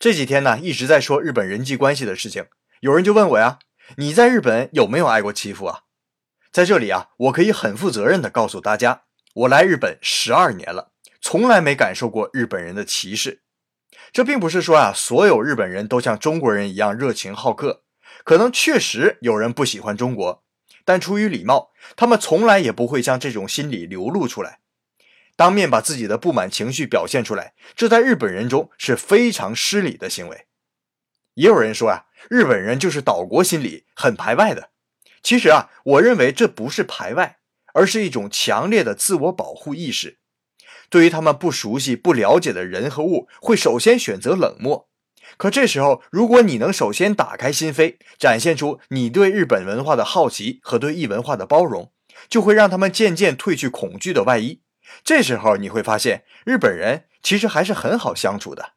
这几天呢，一直在说日本人际关系的事情，有人就问我呀：“你在日本有没有挨过欺负啊？”在这里啊，我可以很负责任的告诉大家，我来日本十二年了，从来没感受过日本人的歧视。这并不是说啊，所有日本人都像中国人一样热情好客，可能确实有人不喜欢中国，但出于礼貌，他们从来也不会将这种心理流露出来。当面把自己的不满情绪表现出来，这在日本人中是非常失礼的行为。也有人说啊，日本人就是岛国心理，很排外的。其实啊，我认为这不是排外，而是一种强烈的自我保护意识。对于他们不熟悉、不了解的人和物，会首先选择冷漠。可这时候，如果你能首先打开心扉，展现出你对日本文化的好奇和对异文化的包容，就会让他们渐渐褪去恐惧的外衣。这时候你会发现，日本人其实还是很好相处的。